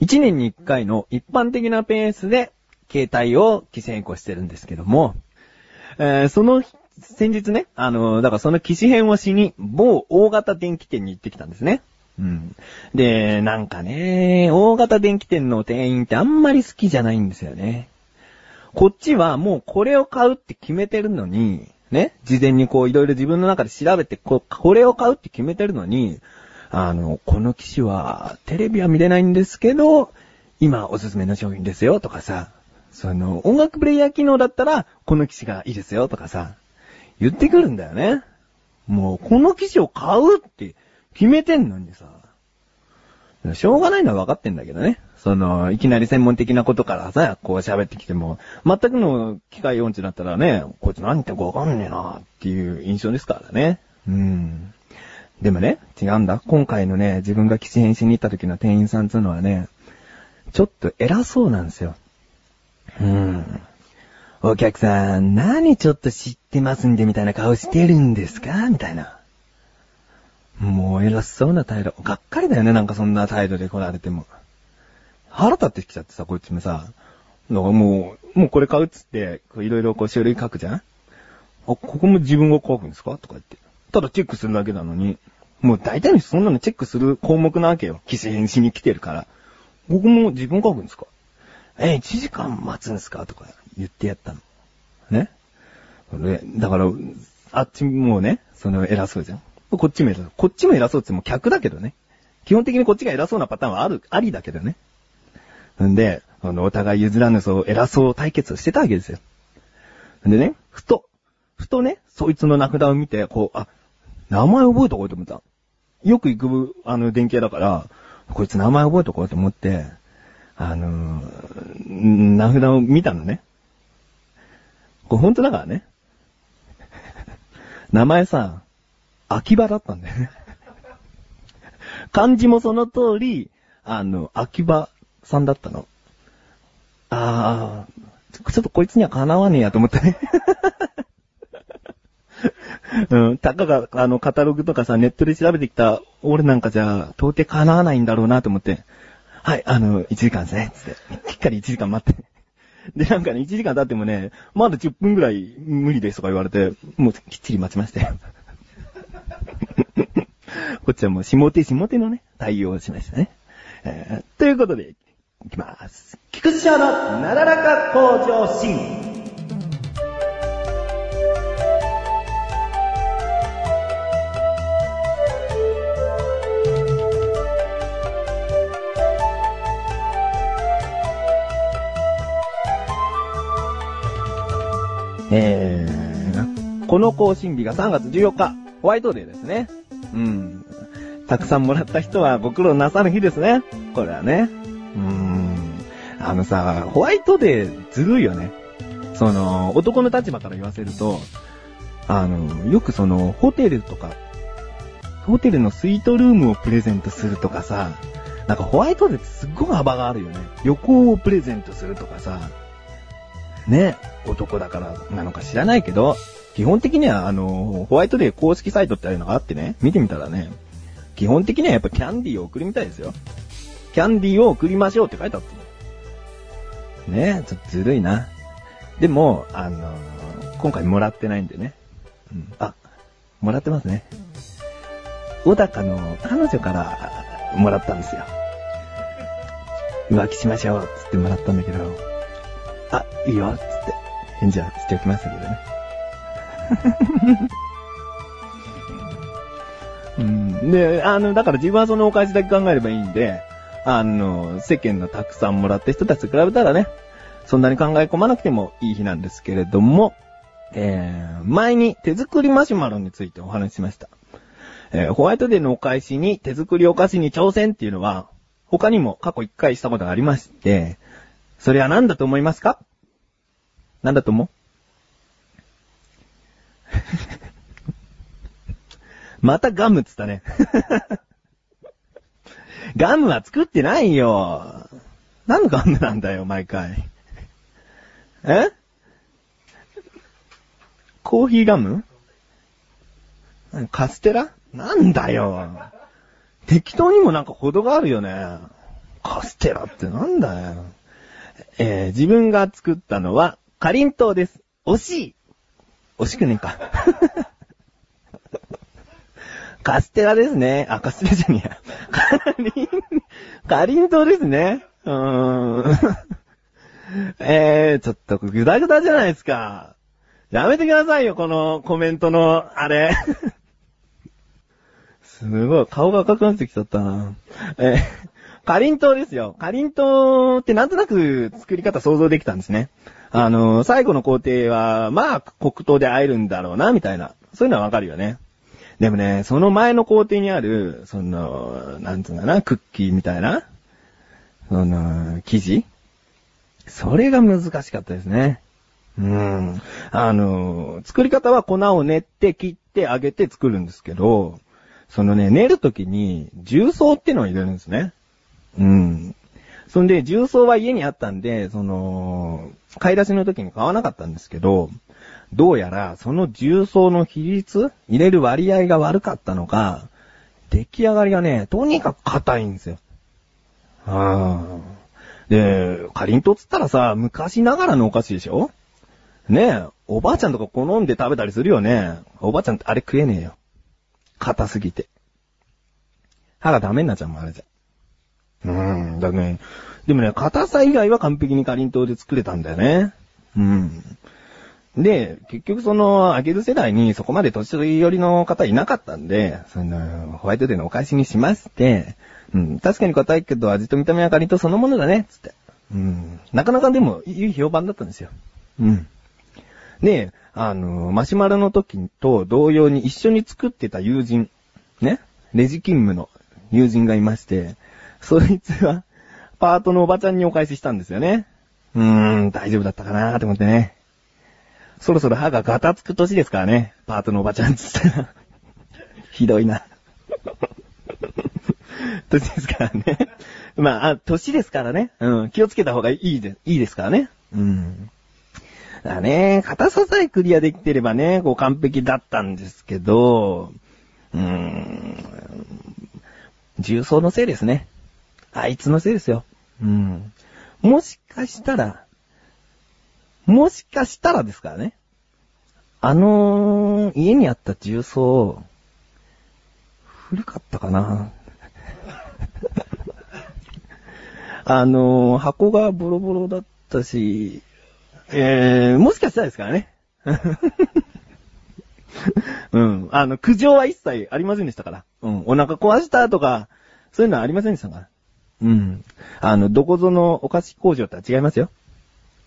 1年に1回の一般的なペースで携帯を機種変更してるんですけども、えー、その先日ね、あの、だからその機種変をしに某大型電気店に行ってきたんですね。うん。で、なんかね、大型電気店の店員ってあんまり好きじゃないんですよね。こっちはもうこれを買うって決めてるのに、ね、事前にこういろいろ自分の中で調べて、ここれを買うって決めてるのに、あの、この機種はテレビは見れないんですけど、今おすすめの商品ですよとかさ、その音楽プレイヤー機能だったらこの機種がいいですよとかさ、言ってくるんだよね。もうこの機種を買うって決めてんのにさ、しょうがないのは分かってんだけどね。その、いきなり専門的なことからさ、こう喋ってきても、全くの機械音痴だったらね、こいつ何言ってか分かんねえなっていう印象ですからね。うん。でもね、違うんだ。今回のね、自分が機種変しに行った時の店員さんっていうのはね、ちょっと偉そうなんですよ。うーん。お客さん、何ちょっと知ってますんでみたいな顔してるんですか？みたいな。もう偉そうな態度。がっかりだよね、なんかそんな態度で来られても。腹立ってきちゃってさ、こいつもさ。だからもう、もうこれ買うっつって、いろいろこう書類書くじゃん？あ、ここも自分が書くんですか？とか言って。ただチェックするだけなのに、もう大体の人そんなのチェックする項目なわけよ。機種変しに来てるから。僕も自分書くんですか？え、1時間待つんですか？とか言ってやったの。ね？で、だから、あっちもね、その偉そうじゃん。こっちも偉そう。こっちも偉そうっても客だけどね。基本的にこっちが偉そうなパターンはある、ありだけどね。んで、あの、お互い譲らぬそう、偉そう対決をしてたわけですよ。んでね、ふと、ふとね、そいつの名札を見て、こう、あ、名前覚えとこうと思った。よく行く、あの、電気屋だから、こいつ名前覚えとこうと思って、あのー、名札を見たのね。これ本当だからね。名前さ、秋葉だったんだよね。漢字もその通り、あの、秋葉さんだったの。あー、ちょっとこいつにはかなわねえやと思ったね。うん、たかが、あの、カタログとかさ、ネットで調べてきた、俺なんかじゃ、到底叶わないんだろうなと思って、はい、あの、1時間ですね、つって。しっかり1時間待って。で、なんかね、1時間経ってもね、まだ10分ぐらい無理ですとか言われて、もうきっちり待ちましたよ。こっちはもう下手下手のね、対応をしましたね。えー、ということで、いきます。菊池翔のなだらか向上心。えー、この更新日が3月14日、ホワイトデーですね。うん。たくさんもらった人はご苦労なさる日ですね。これはね。うーん。あのさ、ホワイトデーずるいよね。その、男の立場から言わせると、あの、よくその、ホテルとか、ホテルのスイートルームをプレゼントするとかさ、なんかホワイトデーってすっごく幅があるよね。旅行をプレゼントするとかさ、ね、男だからなのか知らないけど、基本的にはあの、ホワイトデー公式サイトってあるのがあってね、見てみたらね、基本的にはやっぱキャンディーを送るみたいですよ。キャンディーを送りましょうって書いてあったの。ねちょっとずるいな。でも、あのー、今回もらってないんでね。うん、あ、もらってますね。小高の彼女からもらったんですよ。浮気しましょうっ、つってもらったんだけど、あ、いいよ、つって返事はしておきましたけどね。うん、で、あの、だから自分はそのお返しだけ考えればいいんで、あの、世間のたくさんもらった人たちと比べたらね、そんなに考え込まなくてもいい日なんですけれども、えー、前に手作りマシュマロについてお話ししました。えー、ホワイトデーのお返しに手作りお菓子に挑戦っていうのは、他にも過去一回したことがありまして、それは何だと思いますか？何だと思う？またガムっつったね。ガムは作ってないよ。何のガムなんだよ、毎回。え？コーヒーガム？カステラ？なんだよ。適当にもなんか程があるよね。カステラってなんだよ。えー、自分が作ったのは、かりんとうです。惜しい惜しくねえか。カステラですね。あ、カステラじゃねえや。かりん、かりんとうですね。うーん。えー、ちょっとぐだぐだじゃないですか。やめてくださいよ、このコメントの、あれ。すごい、顔が赤くなってきちゃったな。えー、かりんとうですよ。かりんとうってなんとなく作り方想像できたんですね。あの、最後の工程は、まあ、黒糖で会えるんだろうな、みたいな。そういうのはわかるよね。でもね、その前の工程にある、その、なんつうんだな、クッキーみたいな、その、生地？それが難しかったですね。うん。あの、作り方は粉を練って切って揚げて作るんですけど、そのね、練るときに重曹ってのを入れるんですね。うん。そんで、重曹は家にあったんで、その、買い出しの時に買わなかったんですけど、どうやら、その重曹の比率入れる割合が悪かったのか、出来上がりがね、とにかく硬いんですよ。ああ。で、かりんとうつったらさ、昔ながらのお菓子でしょ？ねえ、おばあちゃんとか好んで食べたりするよね。おばあちゃんってあれ食えねえよ。硬すぎて。歯がダメになっちゃうもん、あれじゃ。うん、だね。でもね、硬さ以外は完璧にかりんとうで作れたんだよね。うん。で、結局その、揚げる世代にそこまで年寄りの方いなかったんで、その、ホワイトデーのお返しにしまして、うん、確かに硬いけど味と見た目はかりんとうそのものだね、つって。うん。なかなかでも、いい評判だったんですよ。うん。で、あの、マシュマロの時と同様に一緒に作ってた友人、ね、レジ勤務の友人がいまして、そいつは、パートのおばちゃんにお返ししたんですよね。うーん、大丈夫だったかなと思ってね。そろそろ歯がガタつく年ですからね。パートのおばちゃんっつったら。ひどいな。年ですからね。まあ、あ、年ですからね。うん、気をつけた方がいいで、いいですからね。うん。だね、硬ささえクリアできてればね、こう完璧だったんですけど、うーん、重曹のせいですね。あいつのせいですよ。うん。もしかしたら、もしかしたらですからね。あのー、家にあった重曹、古かったかな あのー、箱がボロボロだったし、えー、もしかしたらですからね。うん。あの、苦情は一切ありませんでしたから。うん。お腹壊したとか、そういうのはありませんでしたから。うん。あの、どこぞのお菓子工場とは違いますよ。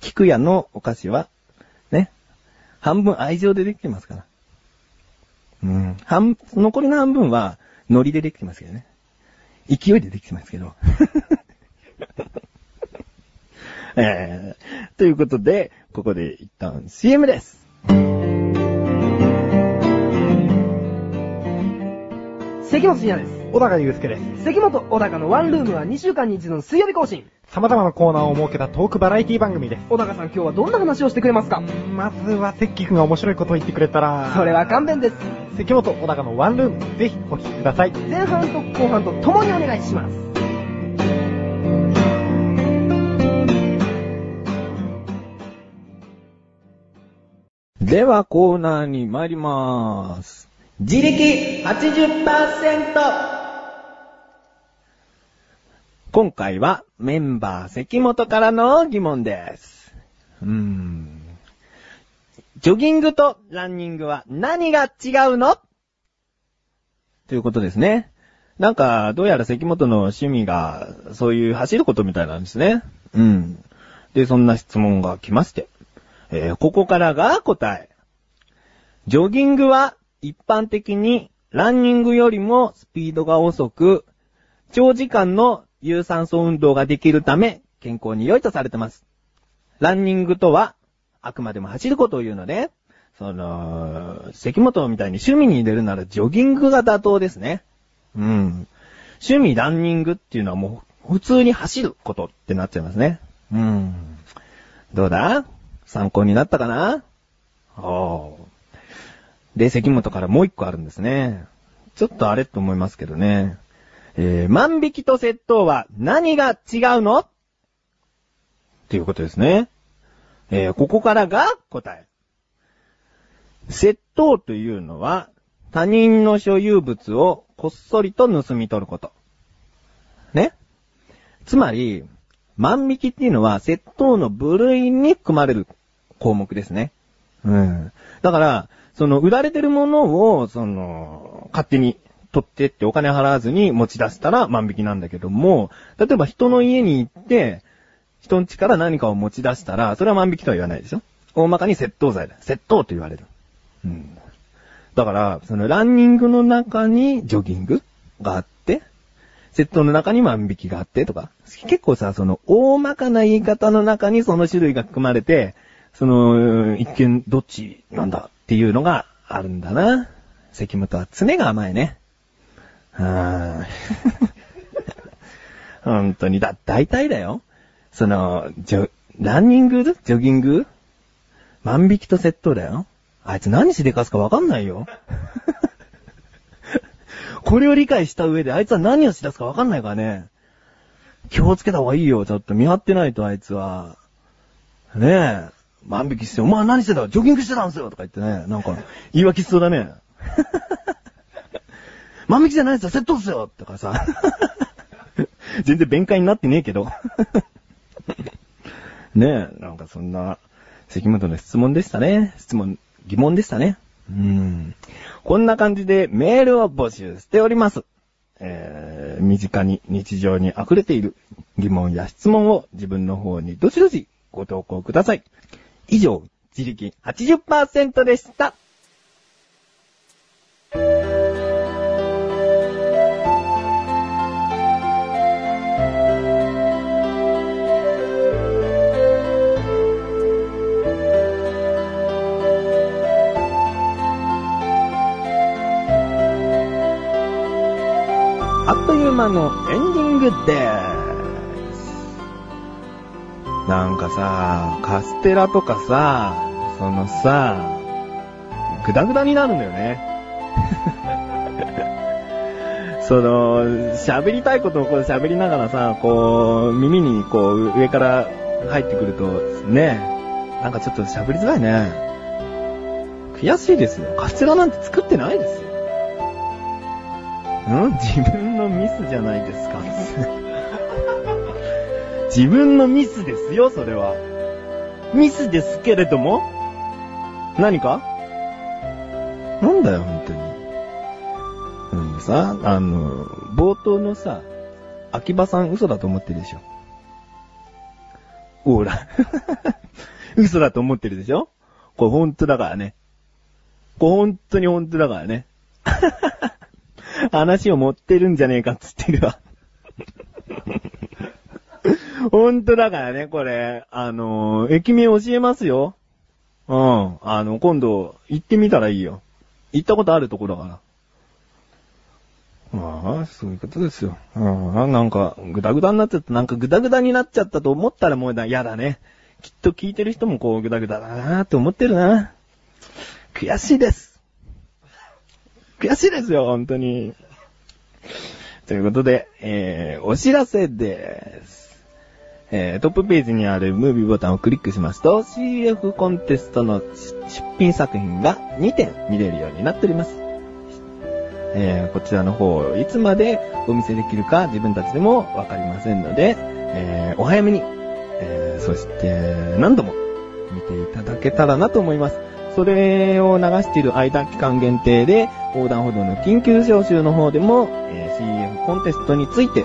菊屋のお菓子は、ね。半分愛情でできてますから。うん。半、残りの半分は、海苔でできてますけどね。勢いでできてますけど。えー、ということで、ここで一旦 CM です。関本信也です。小高祐介です。関本小高のワンルームは2週間に一度の水曜日更新。様々なコーナーを設けたトークバラエティ番組です。小高さん今日はどんな話をしてくれますか？まずは、関君が面白いことを言ってくれたら、それは勘弁です。関本小高のワンルーム、ぜひお聞きください。前半と後半と共にお願いします。ではコーナーに参りまーす。自力 80%! 今回はメンバー関本からの疑問です。うん。ジョギングとランニングは何が違うの？ということですね。なんか、どうやら関本の趣味が、そういう走ることみたいなんですね。うん。で、そんな質問が来まして。えーここからが答え。ジョギングは一般的にランニングよりもスピードが遅く、長時間の有酸素運動ができるため健康に良いとされてます。ランニングとはあくまでも走ることを言うので、その、関本みたいに趣味に入れるならジョギングが妥当ですね。うん。趣味ランニングっていうのはもう普通に走ることってなっちゃいますね。うん。どうだ？参考になったかな？おー。で、関本からもう一個あるんですね。ちょっとあれと思いますけどね。えー、万引きと窃盗は何が違うの？っていうことですね。えー、ここからが答え。窃盗というのは、他人の所有物をこっそりと盗み取ること。ね？つまり、万引きっていうのは窃盗の部類に含まれる項目ですね。うん。だから、その、売られてるものを、その、勝手に取ってってお金払わずに持ち出したら万引きなんだけども、例えば人の家に行って、人ん家から何かを持ち出したら、それは万引きとは言わないでしょ？大まかに窃盗罪だ。窃盗と言われる。うん。だから、そのランニングの中にジョギングがあって、窃盗の中に万引きがあってとか、結構さ、その大まかな言い方の中にその種類が含まれて、その、一見どっちなんだっていうのがあるんだな。関本は常が甘いね。はぁ。本当に、だ、大体だよ。その、ジョ、ランニング？ジョギング？万引きと窃盗だよ。あいつ何しでかすかわかんないよ。これを理解した上であいつは何をしだすかわかんないからね。気をつけた方がいいよ、ちょっと見張ってないとあいつは。ねえ。万引きして、お前何してた？ジョギングしてたんですよとか言ってね。なんか、言い訳しそうだね。万引きじゃないですよ、窃盗っすよとかさ。全然弁解になってねえけど。ねえ、なんかそんな、関本の質問でしたね。質問、疑問でしたね。うん。こんな感じでメールを募集しております。えー、身近に日常に溢れている疑問や質問を自分の方にどしどしご投稿ください。以上、自力80%でした。あっという間のエンディングです。さ、カステラとかさ、そのさ、グダグダになるんだよね。その、喋りたいことをこう喋りながらさ、こう、耳にこう、上から入ってくると、ね、なんかちょっと喋りづらいね。悔しいですよ。カステラなんて作ってないですよ。ん？自分のミスじゃないですか。自分のミスですよ、それは。ミスですけれども何か？なんだよ、本当に。うん、さ、あの、冒頭のさ、秋葉さん嘘だと思ってるでしょ。ほら。嘘だと思ってるでしょこれ本当だからね。これ本当に本当だからね。話を持ってるんじゃねえかっつってるわ。本当だからね、これ。あのー駅名教えますよ。うん。あの、今度、行ってみたらいいよ。行ったことあるとこだから。ああ、そういうことですよ。ああ、なんか、ぐだぐだになっちゃった。なんかぐだぐだになっちゃったと思ったらもうだ、嫌だね。きっと聞いてる人もこう、ぐだぐだだなーって思ってるな。悔しいです。悔しいですよ、本当に。ということで、えー、お知らせです。えー、トップページにあるムービーボタンをクリックしますと、CF コンテストの出品作品が2点見れるようになっております。えー、こちらの方、いつまでお見せできるか自分たちでもわかりませんので、えー、お早めに、えー、そして何度も見ていただけたらなと思います。それを流している間期間限定で、横断歩道の緊急招集の方でも、えー CF コンテストについて、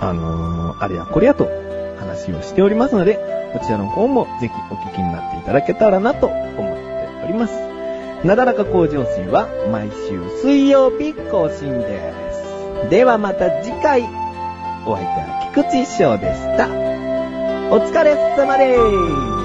あのーあれやこれやと話をしておりますので、こちらの方もぜひお聞きになっていただけたらなと思っております。なだらか向上心は毎週水曜日更新です。ではまた次回、お相手は菊池翔でした。お疲れ様です。